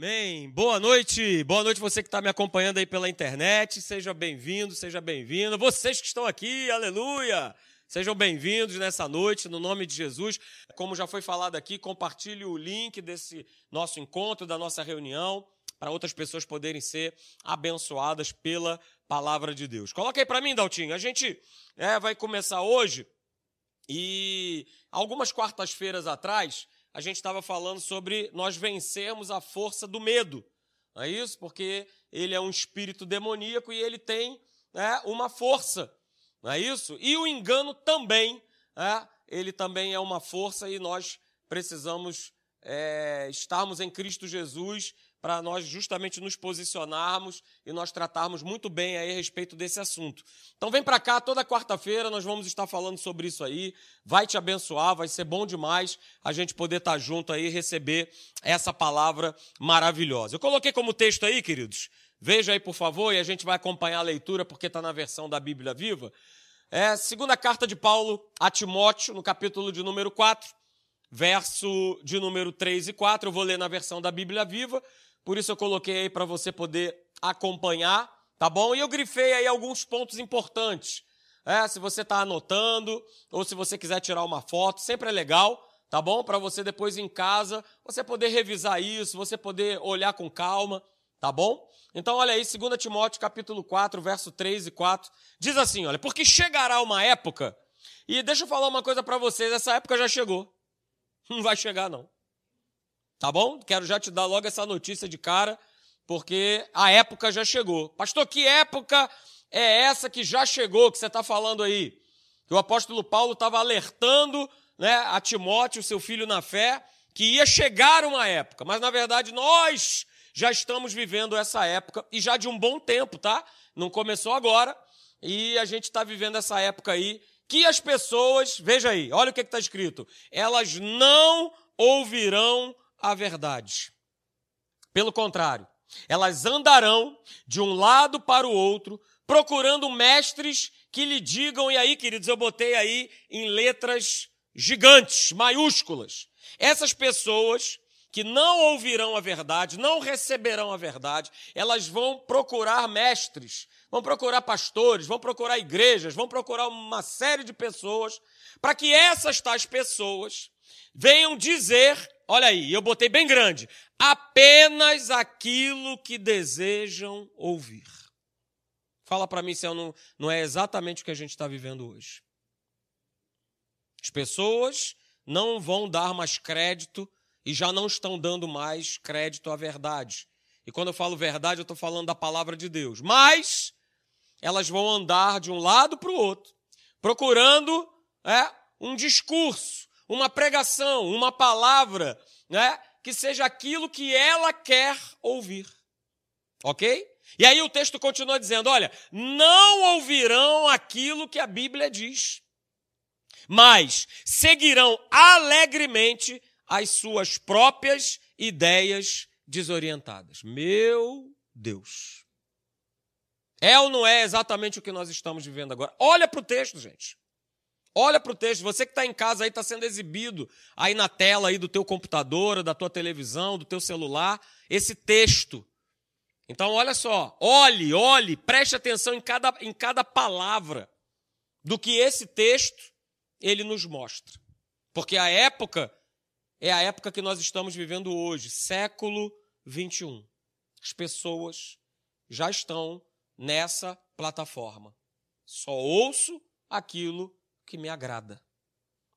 Amém. Boa noite. Boa noite você que está me acompanhando aí pela internet. Seja bem-vindo, seja bem-vinda. Vocês que estão aqui, aleluia. Sejam bem-vindos nessa noite, no nome de Jesus. Como já foi falado aqui, compartilhe o link desse nosso encontro, da nossa reunião, para outras pessoas poderem ser abençoadas pela palavra de Deus. Coloca aí para mim, Daltinho. A gente é, vai começar hoje e algumas quartas-feiras atrás a gente estava falando sobre nós vencermos a força do medo. Não é isso? Porque ele é um espírito demoníaco e ele tem né, uma força. Não é isso? E o engano também, é, ele também é uma força e nós precisamos é, estarmos em Cristo Jesus para nós justamente nos posicionarmos e nós tratarmos muito bem aí a respeito desse assunto. Então vem para cá, toda quarta-feira nós vamos estar falando sobre isso aí, vai te abençoar, vai ser bom demais a gente poder estar junto aí e receber essa palavra maravilhosa. Eu coloquei como texto aí, queridos, veja aí por favor e a gente vai acompanhar a leitura porque está na versão da Bíblia Viva. É, segunda carta de Paulo a Timóteo, no capítulo de número 4, verso de número 3 e 4, eu vou ler na versão da Bíblia Viva, por isso eu coloquei aí para você poder acompanhar, tá bom? E eu grifei aí alguns pontos importantes. É, se você está anotando ou se você quiser tirar uma foto, sempre é legal, tá bom? Para você depois em casa, você poder revisar isso, você poder olhar com calma, tá bom? Então olha aí, 2 Timóteo capítulo 4, verso 3 e 4, diz assim, olha, porque chegará uma época, e deixa eu falar uma coisa para vocês, essa época já chegou. Não vai chegar não. Tá bom? Quero já te dar logo essa notícia de cara, porque a época já chegou. Pastor, que época é essa que já chegou, que você está falando aí? Que o apóstolo Paulo estava alertando né, a Timóteo, seu filho na fé, que ia chegar uma época, mas na verdade nós já estamos vivendo essa época e já de um bom tempo, tá? Não começou agora e a gente está vivendo essa época aí que as pessoas, veja aí, olha o que está escrito, elas não ouvirão a verdade. Pelo contrário, elas andarão de um lado para o outro, procurando mestres que lhe digam, e aí, queridos, eu botei aí em letras gigantes, maiúsculas. Essas pessoas que não ouvirão a verdade, não receberão a verdade, elas vão procurar mestres, vão procurar pastores, vão procurar igrejas, vão procurar uma série de pessoas, para que essas tais pessoas venham dizer olha aí, eu botei bem grande, apenas aquilo que desejam ouvir. Fala para mim se não, não é exatamente o que a gente está vivendo hoje. As pessoas não vão dar mais crédito e já não estão dando mais crédito à verdade. E quando eu falo verdade, eu estou falando da palavra de Deus. Mas elas vão andar de um lado para o outro, procurando é, um discurso, uma pregação, uma palavra, né, que seja aquilo que ela quer ouvir. Ok? E aí o texto continua dizendo: olha, não ouvirão aquilo que a Bíblia diz, mas seguirão alegremente as suas próprias ideias desorientadas. Meu Deus. É ou não é exatamente o que nós estamos vivendo agora? Olha para o texto, gente. Olha para o texto, você que está em casa aí, está sendo exibido aí na tela aí do teu computador, da tua televisão, do teu celular, esse texto. Então, olha só, olhe, olhe, preste atenção em cada, em cada palavra do que esse texto ele nos mostra. Porque a época é a época que nós estamos vivendo hoje, século 21. As pessoas já estão nessa plataforma. Só ouço aquilo que me agrada,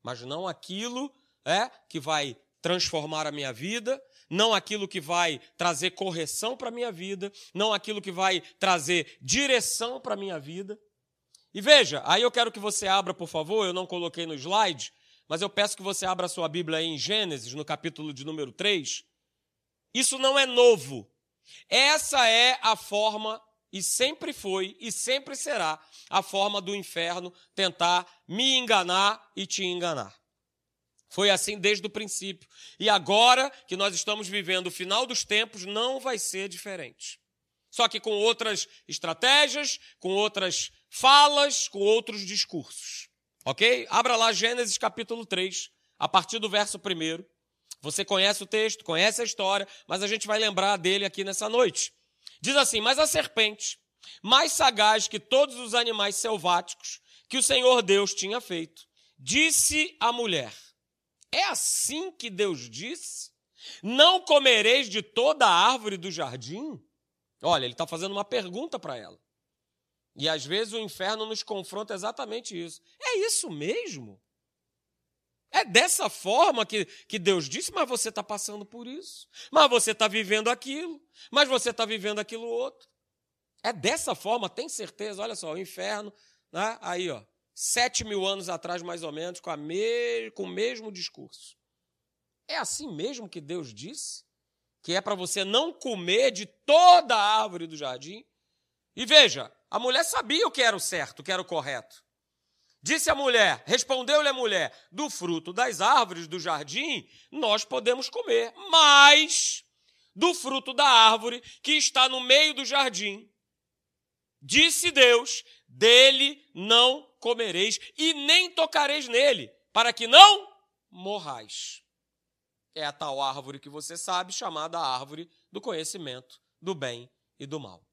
mas não aquilo é que vai transformar a minha vida, não aquilo que vai trazer correção para a minha vida, não aquilo que vai trazer direção para a minha vida. E veja, aí eu quero que você abra, por favor, eu não coloquei no slide, mas eu peço que você abra a sua Bíblia aí em Gênesis, no capítulo de número 3. Isso não é novo. Essa é a forma e sempre foi e sempre será a forma do inferno tentar me enganar e te enganar. Foi assim desde o princípio. E agora que nós estamos vivendo o final dos tempos, não vai ser diferente. Só que com outras estratégias, com outras falas, com outros discursos. Ok? Abra lá Gênesis capítulo 3, a partir do verso 1. Você conhece o texto, conhece a história, mas a gente vai lembrar dele aqui nessa noite. Diz assim: Mas a serpente, mais sagaz que todos os animais selváticos que o Senhor Deus tinha feito, disse à mulher: É assim que Deus disse? Não comereis de toda a árvore do jardim? Olha, ele está fazendo uma pergunta para ela. E às vezes o inferno nos confronta exatamente isso. É isso mesmo? É dessa forma que, que Deus disse, mas você está passando por isso. Mas você está vivendo aquilo. Mas você está vivendo aquilo outro. É dessa forma, tem certeza? Olha só, o inferno, né? aí, ó, sete mil anos atrás, mais ou menos, com, me... com o mesmo discurso. É assim mesmo que Deus disse? Que é para você não comer de toda a árvore do jardim? E veja, a mulher sabia o que era o certo, o que era o correto. Disse a mulher, respondeu-lhe a mulher: do fruto das árvores do jardim nós podemos comer, mas do fruto da árvore que está no meio do jardim, disse Deus: dele não comereis e nem tocareis nele, para que não morrais. É a tal árvore que você sabe, chamada árvore do conhecimento do bem e do mal.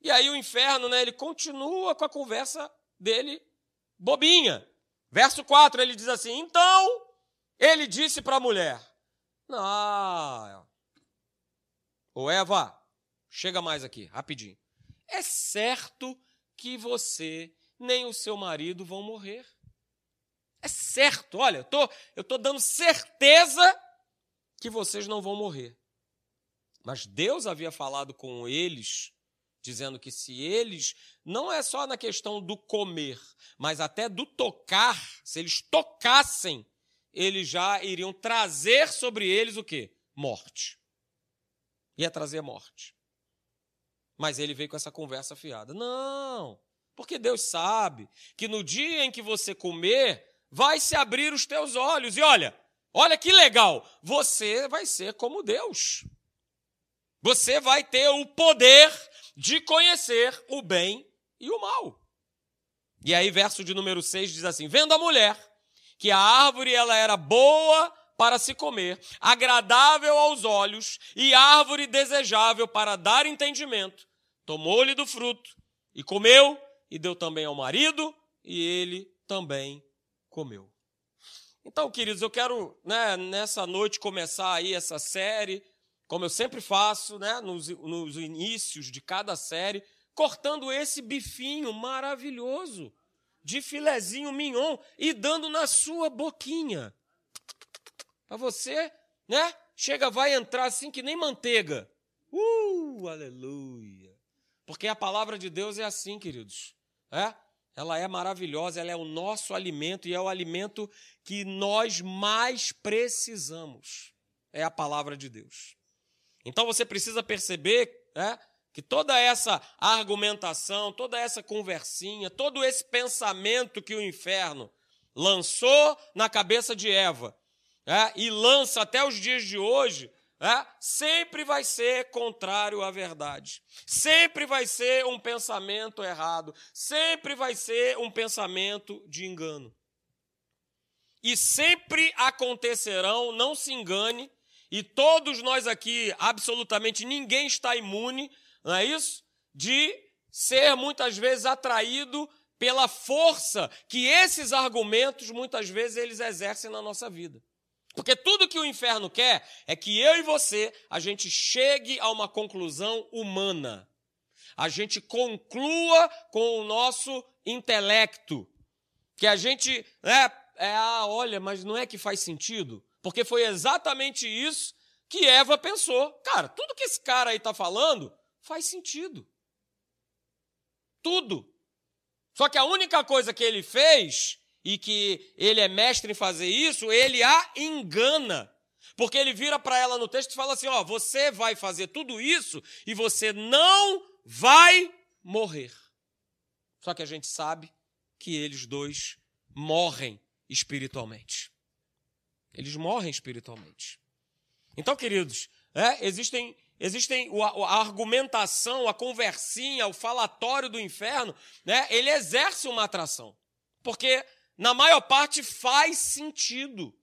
E aí o inferno, né, ele continua com a conversa dele bobinha. Verso 4, ele diz assim: Então ele disse para a mulher: Não, ô Eva, chega mais aqui, rapidinho. É certo que você nem o seu marido vão morrer. É certo, olha, eu tô, eu tô dando certeza que vocês não vão morrer. Mas Deus havia falado com eles dizendo que se eles, não é só na questão do comer, mas até do tocar, se eles tocassem, eles já iriam trazer sobre eles o quê? Morte. Ia trazer morte. Mas ele veio com essa conversa fiada. Não, porque Deus sabe que no dia em que você comer, vai se abrir os teus olhos. E olha, olha que legal, você vai ser como Deus. Você vai ter o poder de conhecer o bem e o mal. E aí, verso de número 6 diz assim: Vendo a mulher que a árvore ela era boa para se comer, agradável aos olhos e árvore desejável para dar entendimento, tomou-lhe do fruto e comeu, e deu também ao marido, e ele também comeu. Então, queridos, eu quero né, nessa noite começar aí essa série como eu sempre faço, né, nos, nos inícios de cada série, cortando esse bifinho maravilhoso de filezinho mignon e dando na sua boquinha. Para você, né? Chega, vai entrar assim que nem manteiga. Uh, aleluia. Porque a palavra de Deus é assim, queridos. É? Ela é maravilhosa, ela é o nosso alimento e é o alimento que nós mais precisamos. É a palavra de Deus. Então você precisa perceber né, que toda essa argumentação, toda essa conversinha, todo esse pensamento que o inferno lançou na cabeça de Eva né, e lança até os dias de hoje, né, sempre vai ser contrário à verdade. Sempre vai ser um pensamento errado. Sempre vai ser um pensamento de engano. E sempre acontecerão, não se engane, e todos nós aqui, absolutamente ninguém está imune, não é isso? De ser muitas vezes atraído pela força que esses argumentos muitas vezes eles exercem na nossa vida. Porque tudo que o inferno quer é que eu e você a gente chegue a uma conclusão humana. A gente conclua com o nosso intelecto. Que a gente, né, é, ah, olha, mas não é que faz sentido? Porque foi exatamente isso que Eva pensou. Cara, tudo que esse cara aí está falando faz sentido. Tudo. Só que a única coisa que ele fez, e que ele é mestre em fazer isso, ele a engana. Porque ele vira para ela no texto e fala assim: Ó, você vai fazer tudo isso e você não vai morrer. Só que a gente sabe que eles dois morrem espiritualmente. Eles morrem espiritualmente. Então, queridos, é, existem, existem a, argumentação, a conversinha, o falatório do inferno, né, ele exerce uma atração. Porque, na maior parte, faz sentido.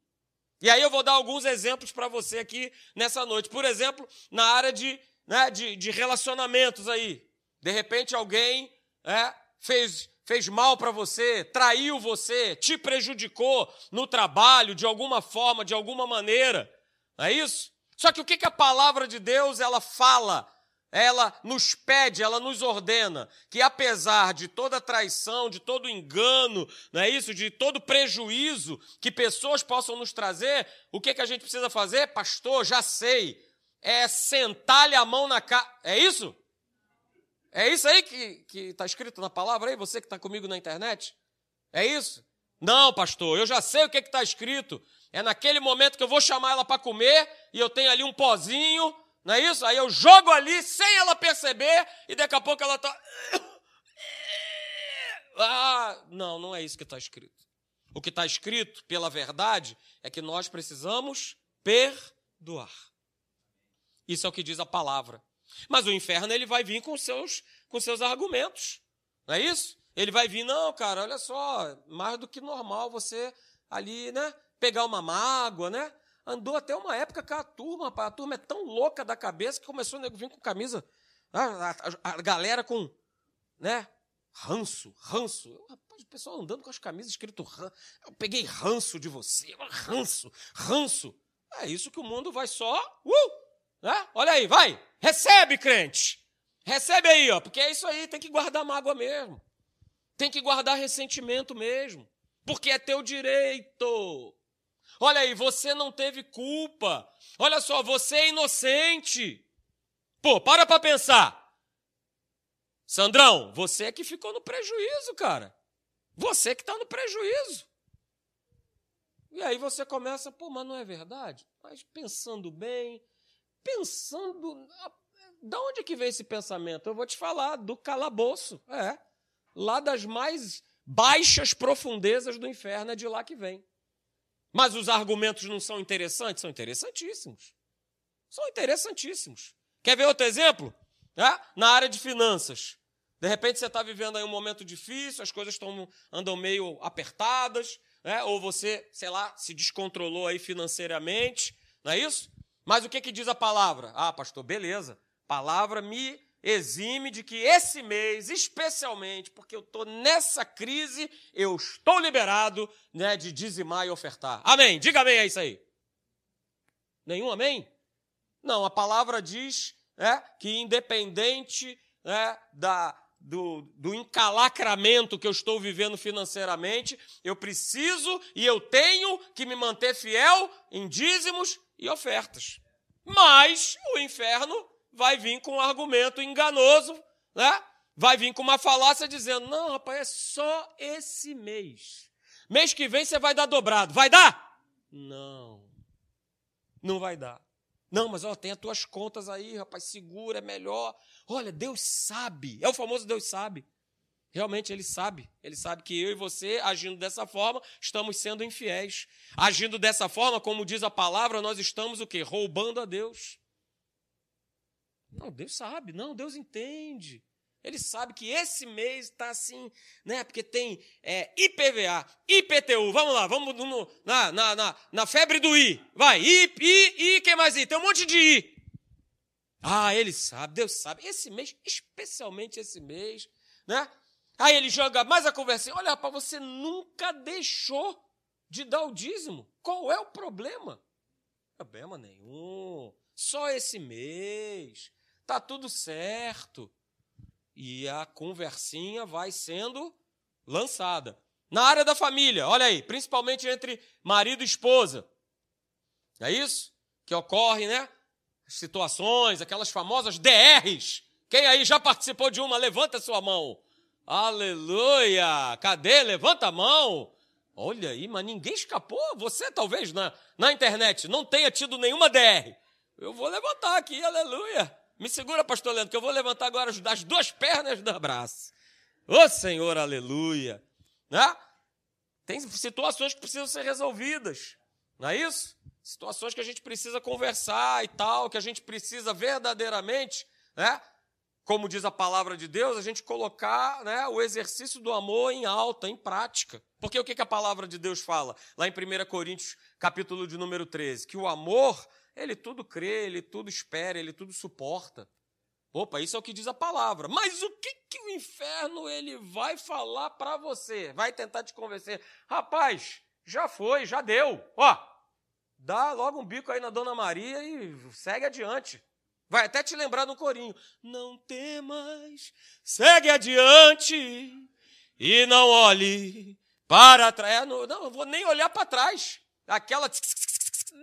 E aí eu vou dar alguns exemplos para você aqui nessa noite. Por exemplo, na área de, né, de, de relacionamentos aí. De repente alguém é, fez, fez mal para você, traiu você, te prejudicou no trabalho de alguma forma, de alguma maneira. Não é isso? Só que o que, que a palavra de Deus ela fala ela nos pede, ela nos ordena que apesar de toda traição, de todo engano, não é isso, de todo prejuízo que pessoas possam nos trazer, o que que a gente precisa fazer? Pastor, já sei. É sentar-lhe a mão na cara. É isso? É isso aí que está escrito na palavra aí, você que está comigo na internet? É isso? Não, pastor, eu já sei o que está escrito. É naquele momento que eu vou chamar ela para comer e eu tenho ali um pozinho não é isso? Aí eu jogo ali sem ela perceber e daqui a pouco ela está. Ah, não, não é isso que está escrito. O que está escrito, pela verdade, é que nós precisamos perdoar. Isso é o que diz a palavra. Mas o inferno ele vai vir com seus, com seus argumentos. Não é isso? Ele vai vir, não, cara, olha só, mais do que normal você ali, né? Pegar uma mágoa, né? Andou até uma época com a turma, rapaz. A turma é tão louca da cabeça que começou a vir com camisa. A, a, a, galera com, né? Ranço, ranço. Rapaz, o pessoal andando com as camisas escrito ranço. Eu peguei ranço de você. Ranço, ranço. É isso que o mundo vai só. Uh! Né? Olha aí, vai. Recebe, crente. Recebe aí, ó. Porque é isso aí, tem que guardar mágoa mesmo. Tem que guardar ressentimento mesmo. Porque é teu direito. Olha aí, você não teve culpa. Olha só, você é inocente. Pô, para para pensar. Sandrão, você é que ficou no prejuízo, cara. Você que está no prejuízo. E aí você começa, pô, mas não é verdade? Mas pensando bem, pensando. Da onde é que vem esse pensamento? Eu vou te falar, do calabouço. É. Lá das mais baixas profundezas do inferno é de lá que vem. Mas os argumentos não são interessantes? São interessantíssimos. São interessantíssimos. Quer ver outro exemplo? É? Na área de finanças. De repente você está vivendo aí um momento difícil, as coisas estão, andam meio apertadas, né? ou você, sei lá, se descontrolou aí financeiramente, não é isso? Mas o que, que diz a palavra? Ah, pastor, beleza. Palavra me exime de que esse mês, especialmente, porque eu estou nessa crise, eu estou liberado né, de dizimar e ofertar. Amém? Diga amém a isso aí. Nenhum amém? Não, a palavra diz né, que independente né, da, do, do encalacramento que eu estou vivendo financeiramente, eu preciso e eu tenho que me manter fiel em dízimos e ofertas. Mas o inferno vai vir com um argumento enganoso, né? Vai vir com uma falácia dizendo: não, rapaz, é só esse mês. Mês que vem você vai dar dobrado. Vai dar? Não. Não vai dar. Não, mas ó, tem as tuas contas aí, rapaz, segura, é melhor. Olha, Deus sabe. É o famoso Deus sabe. Realmente ele sabe. Ele sabe que eu e você, agindo dessa forma, estamos sendo infiéis. Agindo dessa forma, como diz a palavra, nós estamos o quê? Roubando a Deus. Não, Deus sabe, não, Deus entende. Ele sabe que esse mês está assim, né? Porque tem é, IPVA, IPTU, vamos lá, vamos no, na, na, na, na, febre do I. Vai, I, I, I, que mais I? Tem um monte de I. Ah, ele sabe, Deus sabe. Esse mês, especialmente esse mês, né? Aí ele joga mais a conversa. Olha, rapaz, você nunca deixou de dar o dízimo. Qual é o problema? Problema nenhum. Só esse mês. Tá tudo certo. E a conversinha vai sendo lançada. Na área da família, olha aí, principalmente entre marido e esposa. É isso? Que ocorre, né? As situações, aquelas famosas DRs. Quem aí já participou de uma? Levanta sua mão. Aleluia! Cadê? Levanta a mão. Olha aí, mas ninguém escapou. Você talvez na, na internet não tenha tido nenhuma DR. Eu vou levantar aqui, aleluia. Me segura, pastor Leandro, que eu vou levantar agora as duas pernas do abraço. Ô oh, Senhor, aleluia. Né? Tem situações que precisam ser resolvidas, não é isso? Situações que a gente precisa conversar e tal, que a gente precisa verdadeiramente né, como diz a palavra de Deus, a gente colocar né, o exercício do amor em alta, em prática. Porque o que, que a palavra de Deus fala? Lá em 1 Coríntios, capítulo de número 13, que o amor, ele tudo crê, ele tudo espera, ele tudo suporta. Opa, isso é o que diz a palavra. Mas o que, que o inferno ele vai falar para você? Vai tentar te convencer. Rapaz, já foi, já deu. Ó, dá logo um bico aí na Dona Maria e segue adiante. Vai até te lembrar no corinho. Não temas, segue adiante e não olhe para trás. É, não, não vou nem olhar para trás. Aquela.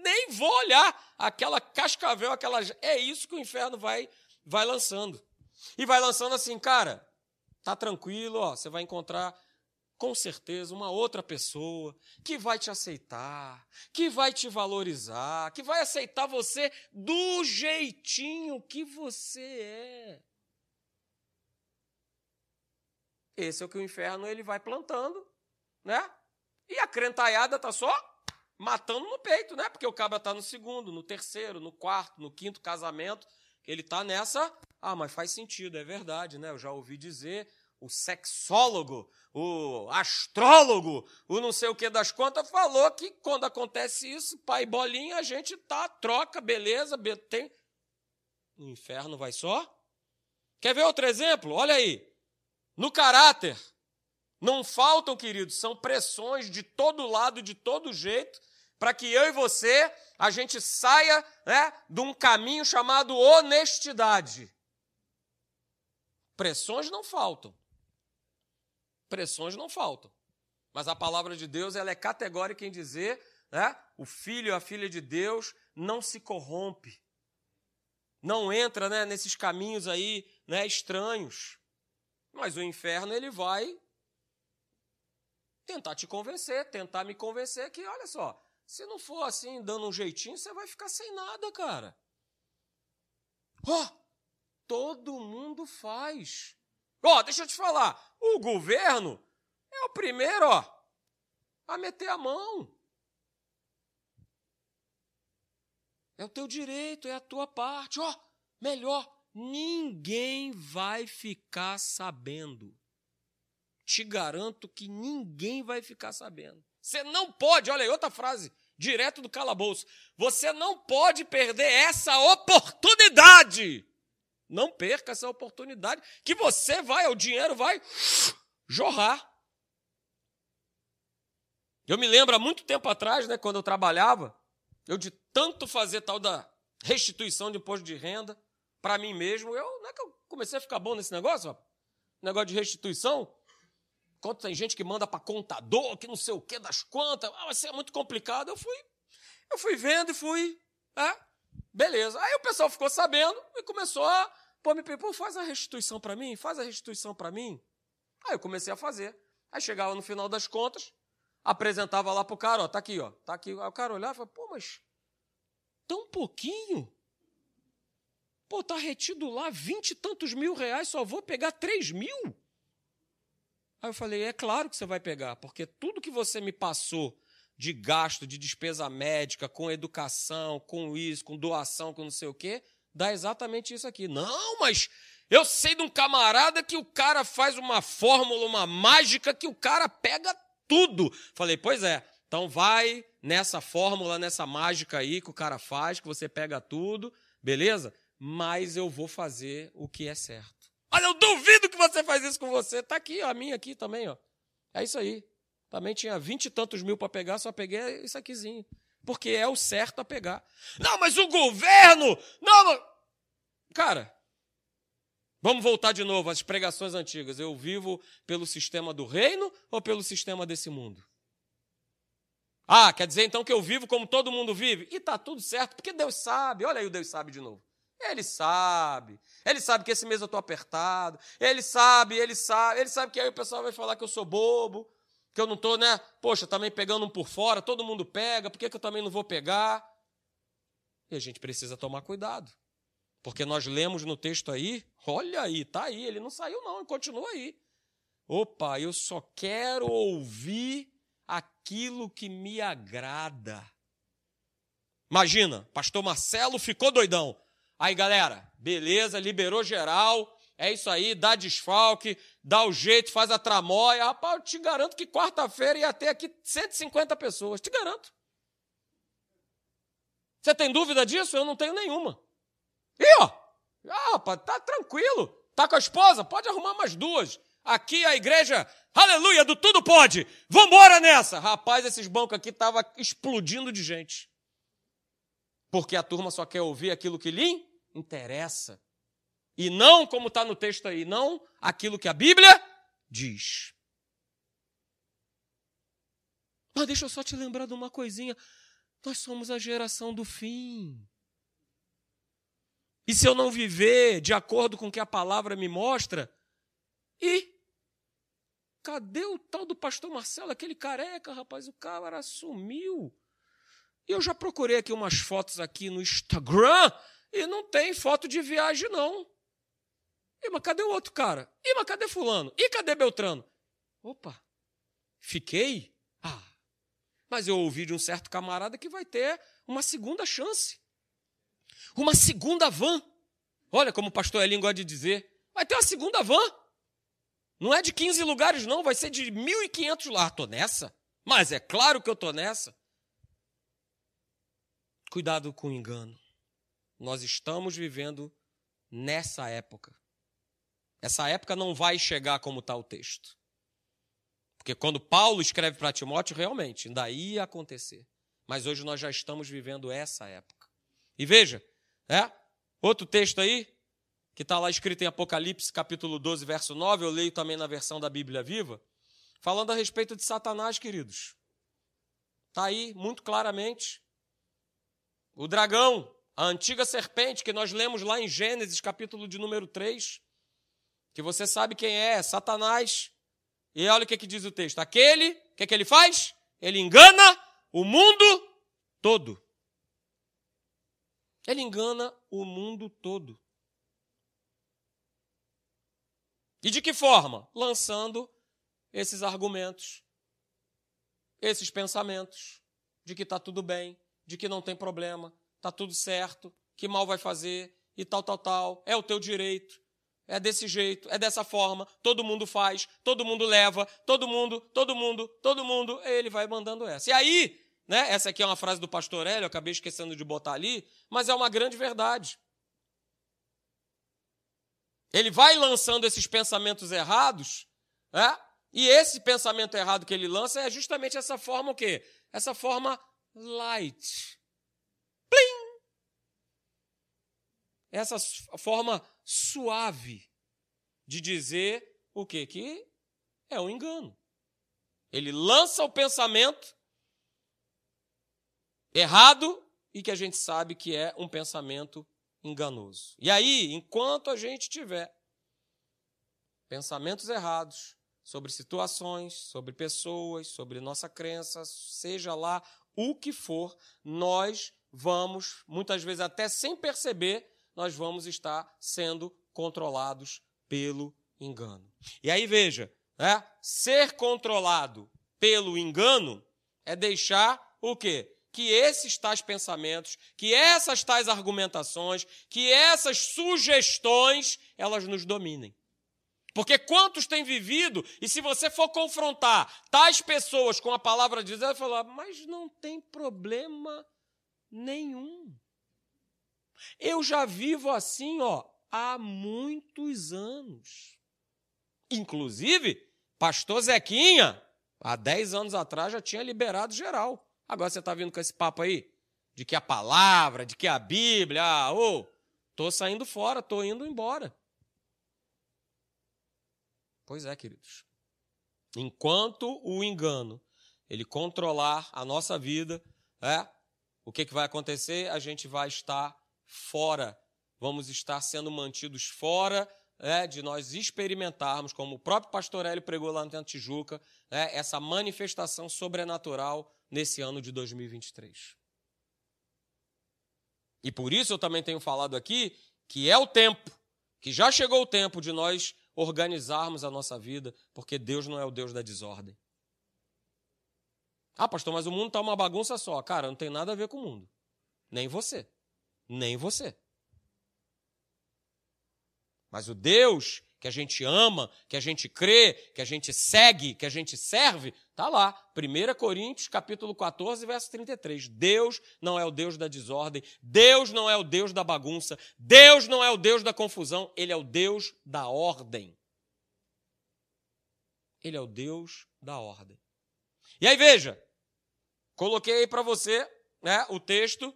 Nem vou olhar. Aquela cascavel, aquela. É isso que o inferno vai, vai lançando. E vai lançando assim, cara, tá tranquilo, ó, você vai encontrar com certeza, uma outra pessoa que vai te aceitar, que vai te valorizar, que vai aceitar você do jeitinho que você é. Esse é o que o inferno ele vai plantando, né? E a crentaiada tá só matando no peito, né? Porque o cabra tá no segundo, no terceiro, no quarto, no quinto casamento, ele tá nessa, ah, mas faz sentido, é verdade, né? Eu já ouvi dizer, o sexólogo, o astrólogo, o não sei o que das contas, falou que quando acontece isso, pai bolinha, a gente tá, troca, beleza, tem. O inferno vai só. Quer ver outro exemplo? Olha aí. No caráter, não faltam, queridos, são pressões de todo lado, de todo jeito, para que eu e você, a gente saia né, de um caminho chamado honestidade. Pressões não faltam. Pressões não faltam. Mas a palavra de Deus ela é categórica em dizer, né? O filho, a filha de Deus não se corrompe. Não entra, né, nesses caminhos aí, né, estranhos. Mas o inferno ele vai tentar te convencer, tentar me convencer que, olha só, se não for assim, dando um jeitinho, você vai ficar sem nada, cara. Oh, todo mundo faz. Ó, deixa eu te falar, o governo é o primeiro, ó, a meter a mão. É o teu direito, é a tua parte. Ó, melhor, ninguém vai ficar sabendo. Te garanto que ninguém vai ficar sabendo. Você não pode, olha aí, outra frase, direto do calabouço. Você não pode perder essa oportunidade não perca essa oportunidade que você vai, o dinheiro vai jorrar. Eu me lembro há muito tempo atrás, né, quando eu trabalhava, eu de tanto fazer tal da restituição de imposto de renda para mim mesmo, eu, não é que eu comecei a ficar bom nesse negócio, negócio de restituição. Quanto tem gente que manda para contador, que não sei o que das contas, ah, vai ser muito complicado. Eu fui, eu fui vendo e fui, é, beleza. Aí o pessoal ficou sabendo e começou a Pô, me pô, faz a restituição para mim, faz a restituição para mim. Aí eu comecei a fazer. Aí chegava no final das contas, apresentava lá pro cara, ó, tá aqui, ó, tá aqui. Aí o cara olhava e falava, pô, mas tão pouquinho? Pô, tá retido lá vinte e tantos mil reais, só vou pegar três mil? Aí eu falei, é claro que você vai pegar, porque tudo que você me passou de gasto, de despesa médica, com educação, com isso, com doação, com não sei o quê, dá exatamente isso aqui. Não, mas eu sei de um camarada que o cara faz uma fórmula, uma mágica que o cara pega tudo. Falei, pois é, então vai nessa fórmula, nessa mágica aí que o cara faz, que você pega tudo, beleza? Mas eu vou fazer o que é certo. Olha, eu duvido que você faz isso com você. Tá aqui, ó, a minha aqui também, ó. É isso aí. Também tinha vinte e tantos mil para pegar, só peguei isso aquizinho porque é o certo a pegar. Não, mas o governo. Não, cara. Vamos voltar de novo às pregações antigas. Eu vivo pelo sistema do reino ou pelo sistema desse mundo? Ah, quer dizer então que eu vivo como todo mundo vive? E tá tudo certo, porque Deus sabe. Olha aí o Deus sabe de novo. Ele sabe. Ele sabe que esse mês eu estou apertado. Ele sabe, ele sabe. Ele sabe que aí o pessoal vai falar que eu sou bobo que eu não estou, né? Poxa, também pegando um por fora, todo mundo pega, por que, que eu também não vou pegar? E a gente precisa tomar cuidado. Porque nós lemos no texto aí, olha aí, tá aí, ele não saiu não, continua aí. Opa, eu só quero ouvir aquilo que me agrada. Imagina, pastor Marcelo ficou doidão. Aí, galera, beleza, liberou geral, é isso aí, dá desfalque, dá o jeito, faz a tramóia. Rapaz, eu te garanto que quarta-feira ia ter aqui 150 pessoas, te garanto. Você tem dúvida disso? Eu não tenho nenhuma. E ó, ah, rapaz, tá tranquilo. Tá com a esposa? Pode arrumar mais duas. Aqui a igreja, aleluia, do tudo pode. Vambora nessa. Rapaz, esses bancos aqui estavam explodindo de gente. Porque a turma só quer ouvir aquilo que lhe interessa. E não, como está no texto aí, não aquilo que a Bíblia diz. Mas deixa eu só te lembrar de uma coisinha. Nós somos a geração do fim. E se eu não viver de acordo com o que a palavra me mostra, e cadê o tal do pastor Marcelo, aquele careca, rapaz? O cara sumiu. E eu já procurei aqui umas fotos aqui no Instagram e não tem foto de viagem, não. E, mas cadê o outro cara? E, mas cadê fulano? E cadê Beltrano? Opa, fiquei? Ah, mas eu ouvi de um certo camarada que vai ter uma segunda chance. Uma segunda van. Olha como o pastor Elinho gosta de dizer. Vai ter uma segunda van. Não é de 15 lugares, não. Vai ser de 1.500 lá. Estou nessa. Mas é claro que eu estou nessa. Cuidado com o engano. Nós estamos vivendo nessa época. Essa época não vai chegar como está o texto. Porque quando Paulo escreve para Timóteo, realmente, ainda ia acontecer. Mas hoje nós já estamos vivendo essa época. E veja, é, outro texto aí, que está lá escrito em Apocalipse, capítulo 12, verso 9, eu leio também na versão da Bíblia Viva, falando a respeito de Satanás, queridos. Está aí muito claramente. O dragão, a antiga serpente que nós lemos lá em Gênesis, capítulo de número 3, que você sabe quem é, é Satanás. E olha o que, que diz o texto: aquele, o que, que ele faz? Ele engana o mundo todo. Ele engana o mundo todo. E de que forma? Lançando esses argumentos, esses pensamentos de que está tudo bem, de que não tem problema, está tudo certo, que mal vai fazer e tal, tal, tal, é o teu direito, é desse jeito, é dessa forma, todo mundo faz, todo mundo leva, todo mundo, todo mundo, todo mundo, ele vai mandando essa. E aí, né, essa aqui é uma frase do pastor Hélio, eu acabei esquecendo de botar ali, mas é uma grande verdade. Ele vai lançando esses pensamentos errados, né? E esse pensamento errado que ele lança é justamente essa forma o quê? Essa forma light. Plim! Essa forma suave de dizer o quê? Que é um engano. Ele lança o pensamento errado e que a gente sabe que é um pensamento enganoso. E aí, enquanto a gente tiver pensamentos errados sobre situações, sobre pessoas, sobre nossa crença, seja lá o que for, nós vamos, muitas vezes até sem perceber, nós vamos estar sendo controlados pelo engano. E aí veja, né? ser controlado pelo engano é deixar o quê? Que esses tais pensamentos, que essas tais argumentações, que essas sugestões, elas nos dominem. Porque quantos têm vivido, e se você for confrontar tais pessoas com a palavra de Deus, vai falar, mas não tem problema nenhum. Eu já vivo assim, ó, há muitos anos. Inclusive, pastor Zequinha, há 10 anos atrás, já tinha liberado geral. Agora você está vindo com esse papo aí? De que a palavra, de que a Bíblia, ah, ô, tô saindo fora, tô indo embora. Pois é, queridos. Enquanto o engano ele controlar a nossa vida, é, o que, que vai acontecer? A gente vai estar fora, vamos estar sendo mantidos fora é, de nós experimentarmos, como o próprio pastor Hélio pregou lá na Tijuca, é, essa manifestação sobrenatural nesse ano de 2023. E por isso eu também tenho falado aqui que é o tempo, que já chegou o tempo de nós organizarmos a nossa vida, porque Deus não é o Deus da desordem. Ah, pastor, mas o mundo está uma bagunça só. Cara, não tem nada a ver com o mundo. Nem você. Nem você. Mas o Deus que a gente ama, que a gente crê, que a gente segue, que a gente serve, está lá. 1 Coríntios, capítulo 14, verso 33. Deus não é o Deus da desordem, Deus não é o Deus da bagunça, Deus não é o Deus da confusão, Ele é o Deus da ordem. Ele é o Deus da ordem. E aí veja, coloquei aí para você né, o texto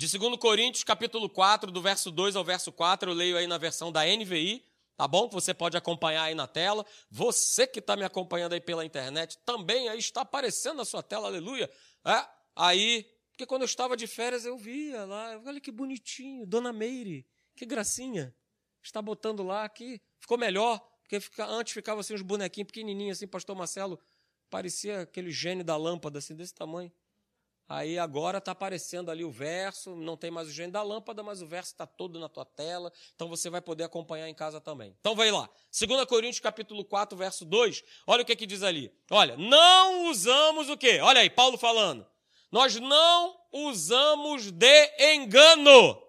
de 2 Coríntios, capítulo 4, do verso 2 ao verso 4, eu leio aí na versão da NVI, tá bom? Você pode acompanhar aí na tela. Você que está me acompanhando aí pela internet, também aí está aparecendo na sua tela, aleluia. É, aí, porque quando eu estava de férias eu via lá, olha que bonitinho, Dona Meire, que gracinha. Está botando lá aqui, ficou melhor, porque fica, antes ficava assim uns bonequinhos pequenininhos assim, pastor Marcelo, parecia aquele gênio da lâmpada assim desse tamanho. Aí agora está aparecendo ali o verso, não tem mais o gênio da lâmpada, mas o verso está todo na tua tela, então você vai poder acompanhar em casa também. Então vai lá. 2 Coríntios capítulo 4, verso 2. Olha o que, que diz ali. Olha, não usamos o quê? Olha aí, Paulo falando. Nós não usamos de engano.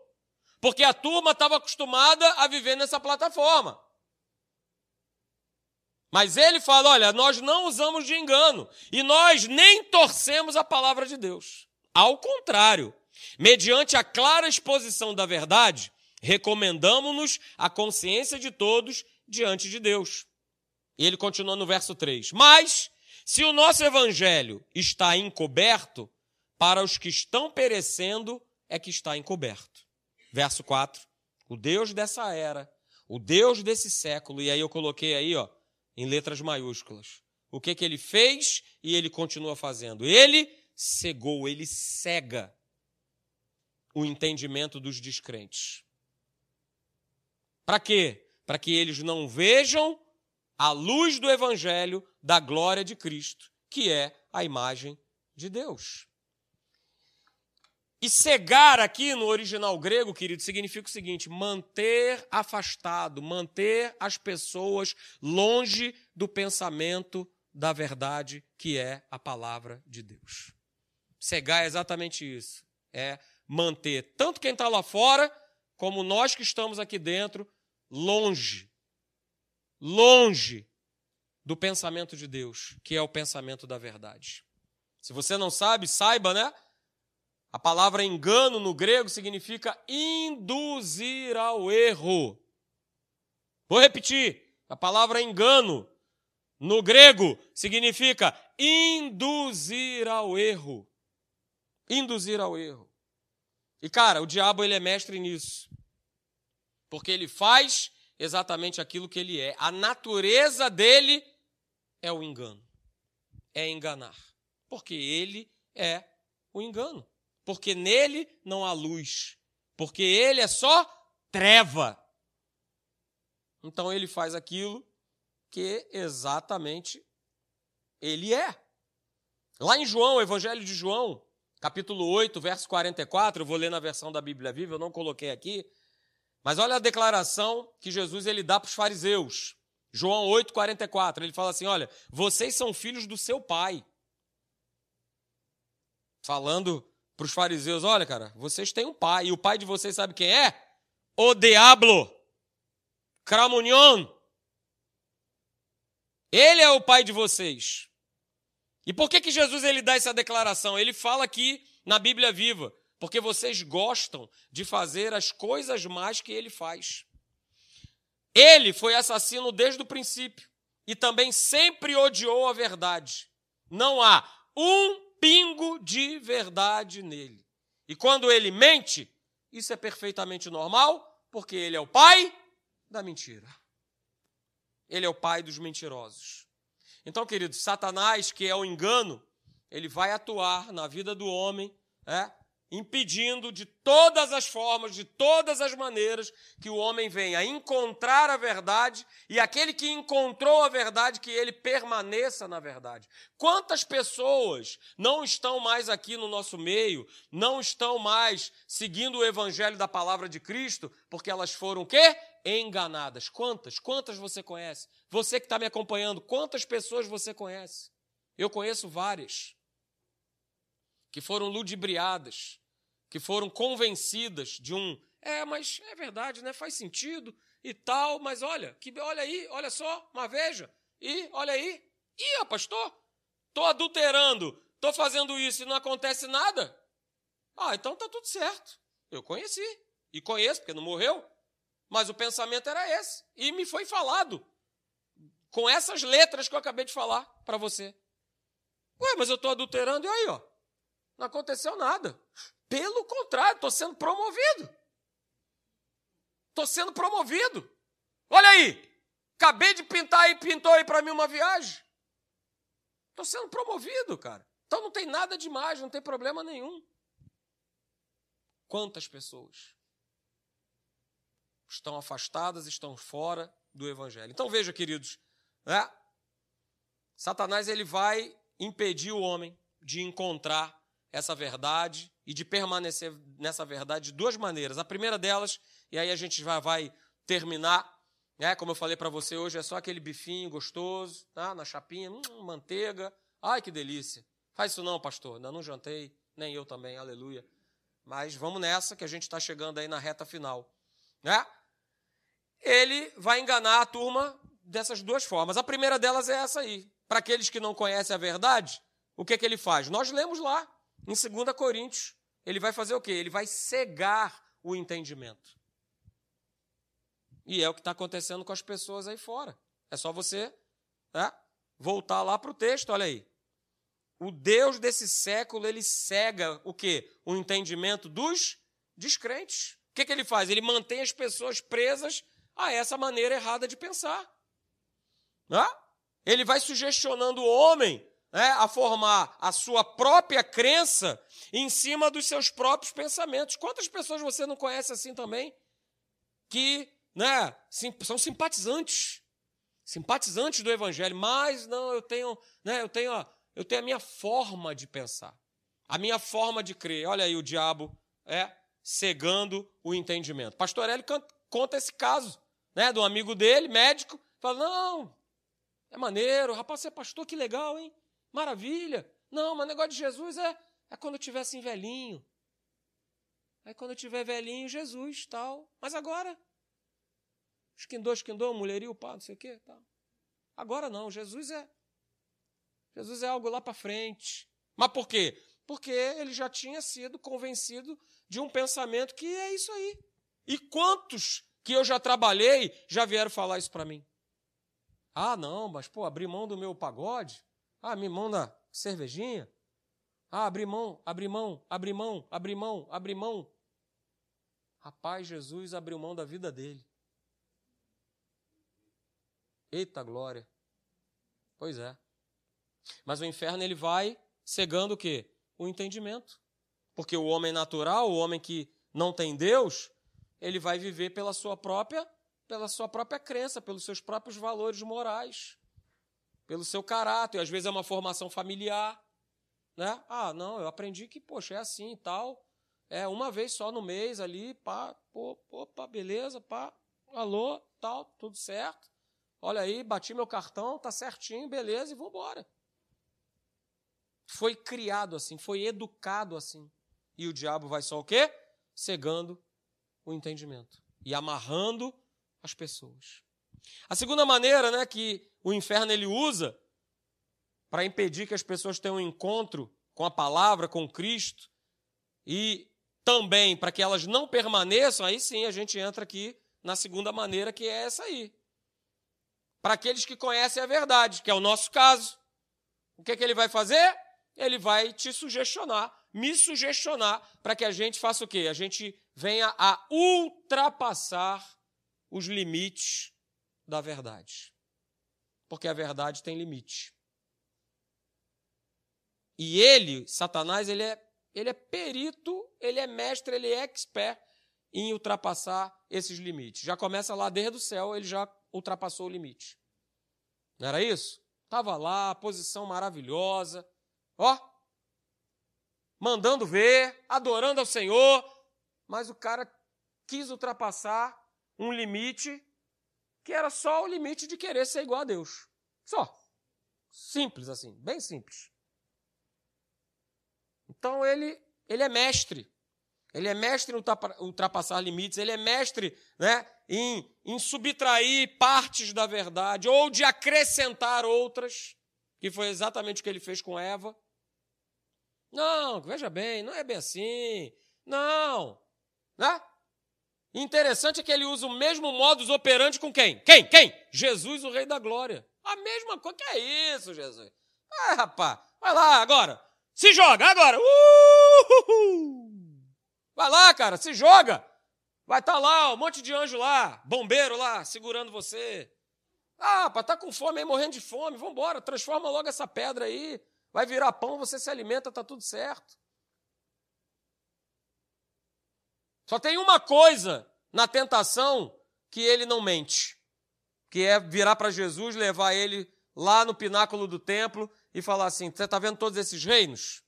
Porque a turma estava acostumada a viver nessa plataforma. Mas ele fala: olha, nós não usamos de engano e nós nem torcemos a palavra de Deus. Ao contrário, mediante a clara exposição da verdade, recomendamos-nos a consciência de todos diante de Deus. E ele continua no verso 3: Mas, se o nosso evangelho está encoberto, para os que estão perecendo é que está encoberto. Verso 4: O Deus dessa era, o Deus desse século, e aí eu coloquei aí, ó em letras maiúsculas. O que, que ele fez e ele continua fazendo? Ele cegou, ele cega o entendimento dos descrentes. Para quê? Para que eles não vejam a luz do evangelho da glória de Cristo, que é a imagem de Deus. E cegar aqui no original grego, querido, significa o seguinte: manter afastado, manter as pessoas longe do pensamento da verdade que é a palavra de Deus. Cegar é exatamente isso. É manter tanto quem está lá fora, como nós que estamos aqui dentro, longe. Longe do pensamento de Deus, que é o pensamento da verdade. Se você não sabe, saiba, né? A palavra engano no grego significa induzir ao erro. Vou repetir. A palavra engano no grego significa induzir ao erro. Induzir ao erro. E cara, o diabo ele é mestre nisso. Porque ele faz exatamente aquilo que ele é. A natureza dele é o engano. É enganar. Porque ele é o engano porque nele não há luz, porque ele é só treva. Então ele faz aquilo que exatamente ele é. Lá em João, Evangelho de João, capítulo 8, verso 44, eu vou ler na versão da Bíblia Viva, eu não coloquei aqui, mas olha a declaração que Jesus ele dá para os fariseus. João 8, 44, ele fala assim: Olha, vocês são filhos do seu pai. Falando para os fariseus: olha, cara, vocês têm um pai, e o pai de vocês sabe quem é? O diabo. Cramunion. Ele é o pai de vocês. E por que, que Jesus ele dá essa declaração? Ele fala aqui na Bíblia Viva, porque vocês gostam de fazer as coisas mais que ele faz. Ele foi assassino desde o princípio e também sempre odiou a verdade. Não há um pingo de verdade nele. E quando ele mente, isso é perfeitamente normal, porque ele é o pai da mentira. Ele é o pai dos mentirosos. Então, queridos, Satanás, que é o engano, ele vai atuar na vida do homem, é, impedindo de todas as formas, de todas as maneiras, que o homem venha encontrar a verdade e aquele que encontrou a verdade, que ele permaneça na verdade. Quantas pessoas não estão mais aqui no nosso meio, não estão mais seguindo o evangelho da palavra de Cristo, porque elas foram o quê? Enganadas. Quantas? Quantas você conhece? Você que está me acompanhando, quantas pessoas você conhece? Eu conheço várias que foram ludibriadas, que foram convencidas de um É, mas é verdade, né? Faz sentido e tal, mas olha, que olha aí, olha só, mas veja. E olha aí. Ih, pastor, tô adulterando, tô fazendo isso e não acontece nada. Ah, então tá tudo certo. Eu conheci e conheço porque não morreu. Mas o pensamento era esse e me foi falado com essas letras que eu acabei de falar para você. Ué, mas eu estou adulterando e aí, ó, não aconteceu nada. Pelo contrário, estou sendo promovido. Estou sendo promovido. Olha aí, acabei de pintar e pintou aí para mim uma viagem. Estou sendo promovido, cara. Então não tem nada demais, não tem problema nenhum. Quantas pessoas estão afastadas, estão fora do Evangelho? Então veja, queridos, né? Satanás ele vai impedir o homem de encontrar essa verdade e de permanecer nessa verdade de duas maneiras. A primeira delas, e aí a gente vai, vai terminar, né? como eu falei para você hoje, é só aquele bifinho gostoso, tá? na chapinha, hum, manteiga. Ai, que delícia. Faz isso não, pastor. Ainda não jantei, nem eu também, aleluia. Mas vamos nessa, que a gente está chegando aí na reta final. Né? Ele vai enganar a turma dessas duas formas. A primeira delas é essa aí. Para aqueles que não conhecem a verdade, o que, que ele faz? Nós lemos lá, em 2 Coríntios. Ele vai fazer o quê? Ele vai cegar o entendimento. E é o que está acontecendo com as pessoas aí fora. É só você né, voltar lá para o texto, olha aí. O Deus desse século, ele cega o quê? O entendimento dos descrentes. O que, que ele faz? Ele mantém as pessoas presas a essa maneira errada de pensar. Né? Ele vai sugestionando o homem né, a formar a sua própria crença em cima dos seus próprios pensamentos. Quantas pessoas você não conhece assim também? Que né, são simpatizantes, simpatizantes do Evangelho, mas não, eu tenho, né, eu tenho, eu tenho a minha forma de pensar, a minha forma de crer. Olha aí o diabo é cegando o entendimento. Pastor Hélio conta esse caso, né, de um amigo dele, médico, fala: não, é maneiro, rapaz, você é pastor, que legal, hein? Maravilha. Não, mas o negócio de Jesus é, é quando eu tiver assim velhinho. Aí quando eu tiver velhinho, Jesus, tal. Mas agora, esquindou, esquindou, mulherio, pá, não sei o quê, tal. Agora não, Jesus é Jesus é algo lá para frente. Mas por quê? Porque ele já tinha sido convencido de um pensamento que é isso aí. E quantos que eu já trabalhei já vieram falar isso para mim? Ah, não, mas pô, abrir mão do meu pagode? Ah, abrir mão da cervejinha? Ah, abrir mão, abrir mão, abrir mão, abrir mão, abrir mão. Rapaz, Jesus abriu mão da vida dele. Eita glória. Pois é. Mas o inferno ele vai cegando o quê? O entendimento. Porque o homem natural, o homem que não tem Deus, ele vai viver pela sua própria pela sua própria crença, pelos seus próprios valores morais, pelo seu caráter. Às vezes é uma formação familiar. Né? Ah, não, eu aprendi que, poxa, é assim e tal. É uma vez só no mês ali, pá, pô, opa, beleza, pá, alô, tal, tudo certo. Olha aí, bati meu cartão, tá certinho, beleza, e vou embora. Foi criado assim, foi educado assim. E o diabo vai só o quê? Cegando o entendimento e amarrando as pessoas. A segunda maneira né, que o inferno ele usa para impedir que as pessoas tenham um encontro com a palavra, com Cristo, e também para que elas não permaneçam, aí sim a gente entra aqui na segunda maneira, que é essa aí. Para aqueles que conhecem a verdade, que é o nosso caso. O que, é que ele vai fazer? Ele vai te sugestionar, me sugestionar, para que a gente faça o quê? A gente venha a ultrapassar os limites da verdade. Porque a verdade tem limite. E ele, Satanás, ele é, ele é perito, ele é mestre, ele é expert em ultrapassar esses limites. Já começa lá desde o céu, ele já ultrapassou o limite. Não era isso? Estava lá, posição maravilhosa, ó, mandando ver, adorando ao Senhor, mas o cara quis ultrapassar um limite que era só o limite de querer ser igual a Deus. Só. Simples assim, bem simples. Então ele, ele é mestre. Ele é mestre em ultrapassar limites, ele é mestre né, em, em subtrair partes da verdade ou de acrescentar outras, que foi exatamente o que ele fez com Eva. Não, veja bem, não é bem assim. Não. Né? Interessante é que ele usa o mesmo modus operandi com quem? Quem? Quem? Jesus, o Rei da Glória. A mesma coisa. Que é isso, Jesus? Ah, rapaz, vai lá agora. Se joga agora. Vai lá, cara, se joga. Vai estar tá lá, um monte de anjo lá, bombeiro lá, segurando você. Ah, para tá com fome aí, morrendo de fome, vamos embora, transforma logo essa pedra aí. Vai virar pão, você se alimenta, tá tudo certo. Só tem uma coisa na tentação que ele não mente, que é virar para Jesus, levar ele lá no pináculo do templo e falar assim: Você está vendo todos esses reinos?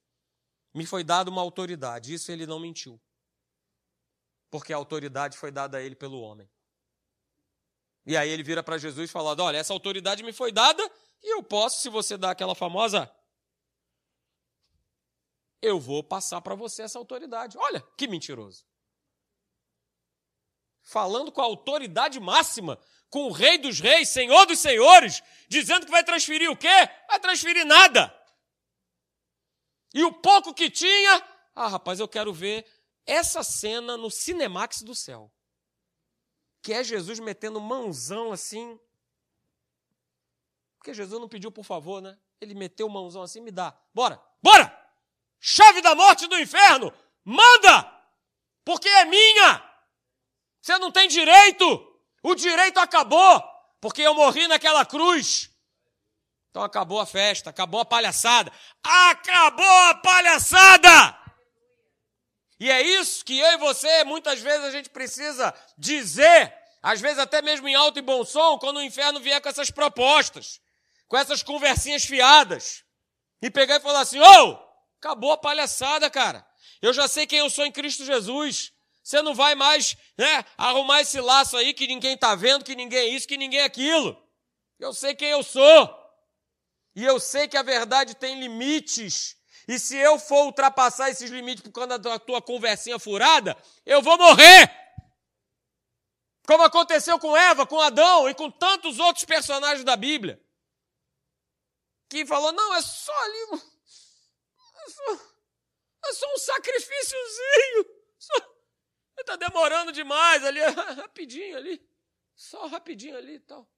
Me foi dada uma autoridade. Isso ele não mentiu. Porque a autoridade foi dada a ele pelo homem. E aí ele vira para Jesus e fala: Olha, essa autoridade me foi dada e eu posso, se você dá aquela famosa. Eu vou passar para você essa autoridade. Olha, que mentiroso falando com a autoridade máxima, com o Rei dos Reis, Senhor dos Senhores, dizendo que vai transferir o quê? Vai transferir nada. E o pouco que tinha, ah, rapaz, eu quero ver essa cena no Cinemax do céu. Que é Jesus metendo mãozão assim. Porque Jesus não pediu por favor, né? Ele meteu mãozão assim, me dá. Bora, bora! Chave da morte do inferno, manda! Porque é minha! Você não tem direito. O direito acabou, porque eu morri naquela cruz. Então acabou a festa, acabou a palhaçada. Acabou a palhaçada! E é isso que eu e você, muitas vezes, a gente precisa dizer, às vezes até mesmo em alto e bom som, quando o inferno vier com essas propostas, com essas conversinhas fiadas, e pegar e falar assim: ô, oh, acabou a palhaçada, cara. Eu já sei quem eu sou em Cristo Jesus. Você não vai mais né, arrumar esse laço aí que ninguém está vendo, que ninguém é isso, que ninguém é aquilo. Eu sei quem eu sou. E eu sei que a verdade tem limites. E se eu for ultrapassar esses limites por causa da tua conversinha furada, eu vou morrer. Como aconteceu com Eva, com Adão e com tantos outros personagens da Bíblia. Que falou: não, é só ali. É só, é só um sacrifíciozinho. Só, Está demorando demais ali, rapidinho ali. Só rapidinho ali e tal.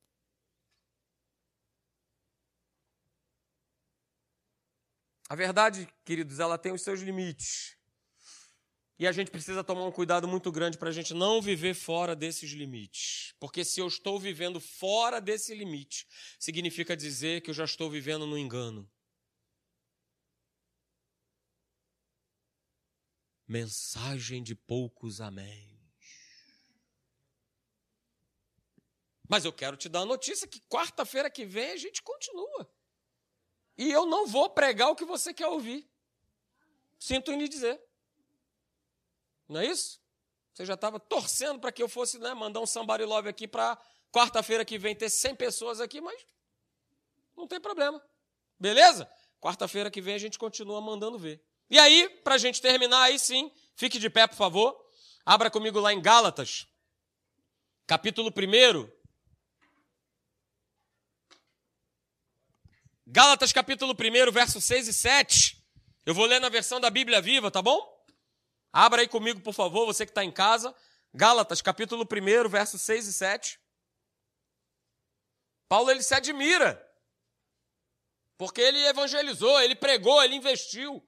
A verdade, queridos, ela tem os seus limites. E a gente precisa tomar um cuidado muito grande para a gente não viver fora desses limites. Porque se eu estou vivendo fora desse limite, significa dizer que eu já estou vivendo no engano. Mensagem de poucos améns. Mas eu quero te dar a notícia que quarta-feira que vem a gente continua. E eu não vou pregar o que você quer ouvir. Sinto em lhe dizer. Não é isso? Você já estava torcendo para que eu fosse né, mandar um somebody love aqui para quarta-feira que vem ter 100 pessoas aqui, mas não tem problema. Beleza? Quarta-feira que vem a gente continua mandando ver. E aí, para a gente terminar, aí sim, fique de pé, por favor. Abra comigo lá em Gálatas, capítulo 1. Gálatas, capítulo 1, versos 6 e 7. Eu vou ler na versão da Bíblia Viva, tá bom? Abra aí comigo, por favor, você que está em casa. Gálatas, capítulo 1, versos 6 e 7. Paulo, ele se admira. Porque ele evangelizou, ele pregou, ele investiu.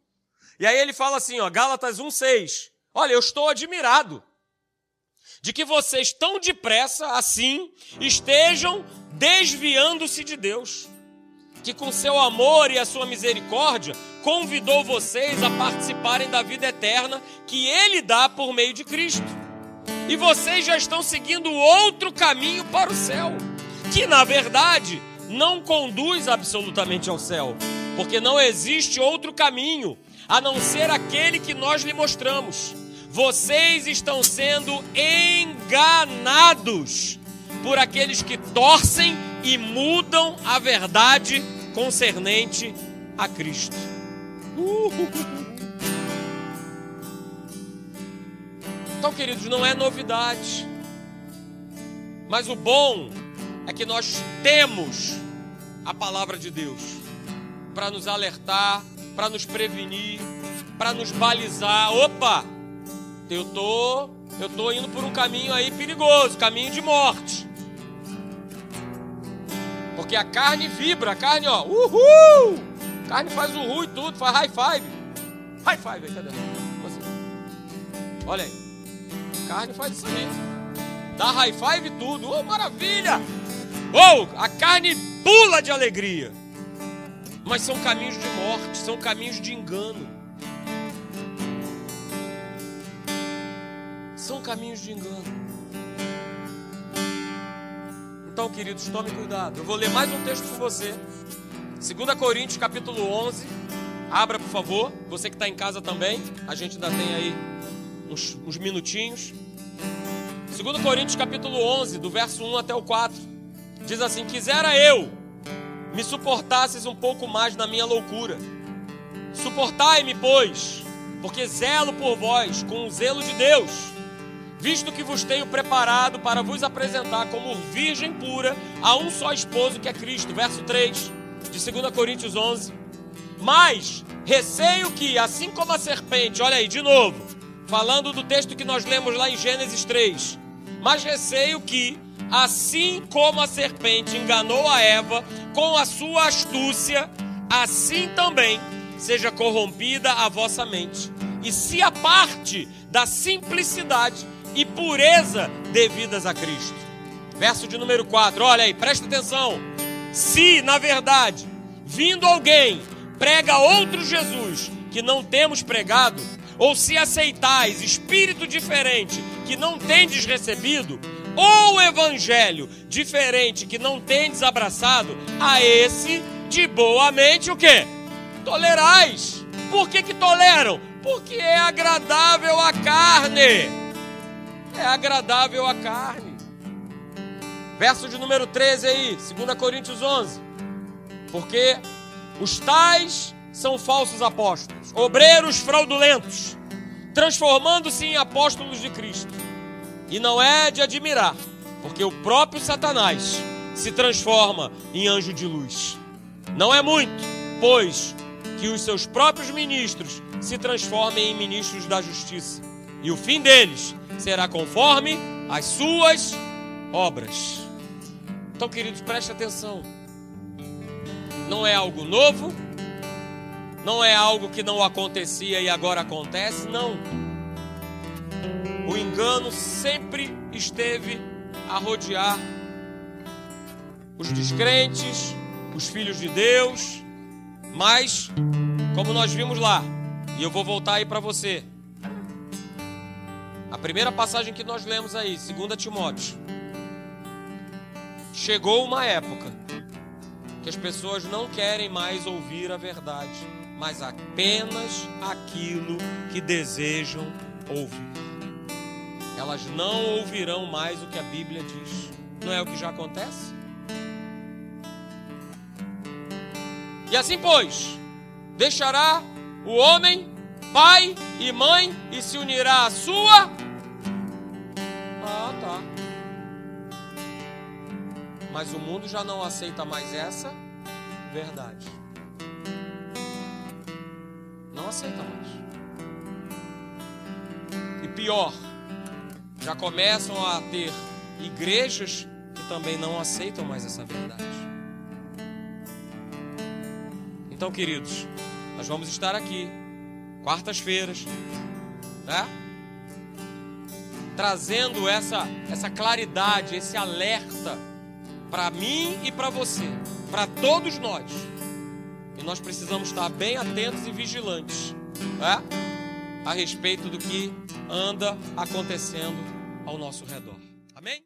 E aí ele fala assim, ó, Gálatas 1:6. Olha, eu estou admirado de que vocês tão depressa assim estejam desviando-se de Deus, que com seu amor e a sua misericórdia convidou vocês a participarem da vida eterna que ele dá por meio de Cristo. E vocês já estão seguindo outro caminho para o céu, que na verdade não conduz absolutamente ao céu, porque não existe outro caminho a não ser aquele que nós lhe mostramos. Vocês estão sendo enganados por aqueles que torcem e mudam a verdade concernente a Cristo. Então, queridos, não é novidade. Mas o bom é que nós temos a palavra de Deus para nos alertar, para nos prevenir, para nos balizar. Opa! Eu tô, eu tô indo por um caminho aí perigoso, caminho de morte. Porque a carne vibra, a carne, ó, uhul! A carne faz uhul e tudo, faz high five. High five aí, cadê? Você. Olha aí. A carne faz isso aí. Dá high five e tudo. Oh, maravilha! Oh, a carne pula de alegria. Mas são caminhos de morte, são caminhos de engano. São caminhos de engano. Então, queridos, tome cuidado. Eu vou ler mais um texto com você. 2 Coríntios, capítulo 11. Abra, por favor. Você que está em casa também. A gente ainda tem aí uns, uns minutinhos. 2 Coríntios, capítulo 11, do verso 1 até o 4. Diz assim: Quisera eu me suportasses um pouco mais na minha loucura. Suportai-me, pois, porque zelo por vós com o zelo de Deus visto que vos tenho preparado para vos apresentar como virgem pura a um só esposo que é Cristo. Verso 3 de 2 Coríntios 11. Mas receio que, assim como a serpente, olha aí de novo, falando do texto que nós lemos lá em Gênesis 3. Mas receio que, assim como a serpente enganou a Eva com a sua astúcia, assim também seja corrompida a vossa mente. E se a parte da simplicidade e pureza devidas a Cristo. Verso de número 4, olha aí, presta atenção. Se, na verdade, vindo alguém prega outro Jesus que não temos pregado, ou se aceitais espírito diferente que não tendes recebido, ou evangelho diferente que não tendes abraçado, a esse de boamente o que? Tolerais. Por que, que toleram? Porque é agradável à carne é agradável à carne. Verso de número 13 aí, 2 Coríntios 11. Porque os tais são falsos apóstolos, obreiros fraudulentos, transformando-se em apóstolos de Cristo. E não é de admirar, porque o próprio Satanás se transforma em anjo de luz. Não é muito, pois, que os seus próprios ministros se transformem em ministros da justiça. E o fim deles será conforme as suas obras. Então, queridos, preste atenção. Não é algo novo, não é algo que não acontecia e agora acontece, não. O engano sempre esteve a rodear os descrentes, os filhos de Deus, mas, como nós vimos lá, e eu vou voltar aí para você, a primeira passagem que nós lemos aí, 2 Timóteo. Chegou uma época que as pessoas não querem mais ouvir a verdade, mas apenas aquilo que desejam ouvir. Elas não ouvirão mais o que a Bíblia diz. Não é o que já acontece? E assim, pois, deixará o homem pai e mãe e se unirá à sua. Ah, tá. Mas o mundo já não aceita mais essa verdade. Não aceita mais. E pior, já começam a ter igrejas que também não aceitam mais essa verdade. Então, queridos, nós vamos estar aqui quartas-feiras, né? Trazendo essa, essa claridade, esse alerta para mim e para você, para todos nós. E nós precisamos estar bem atentos e vigilantes né? a respeito do que anda acontecendo ao nosso redor. Amém?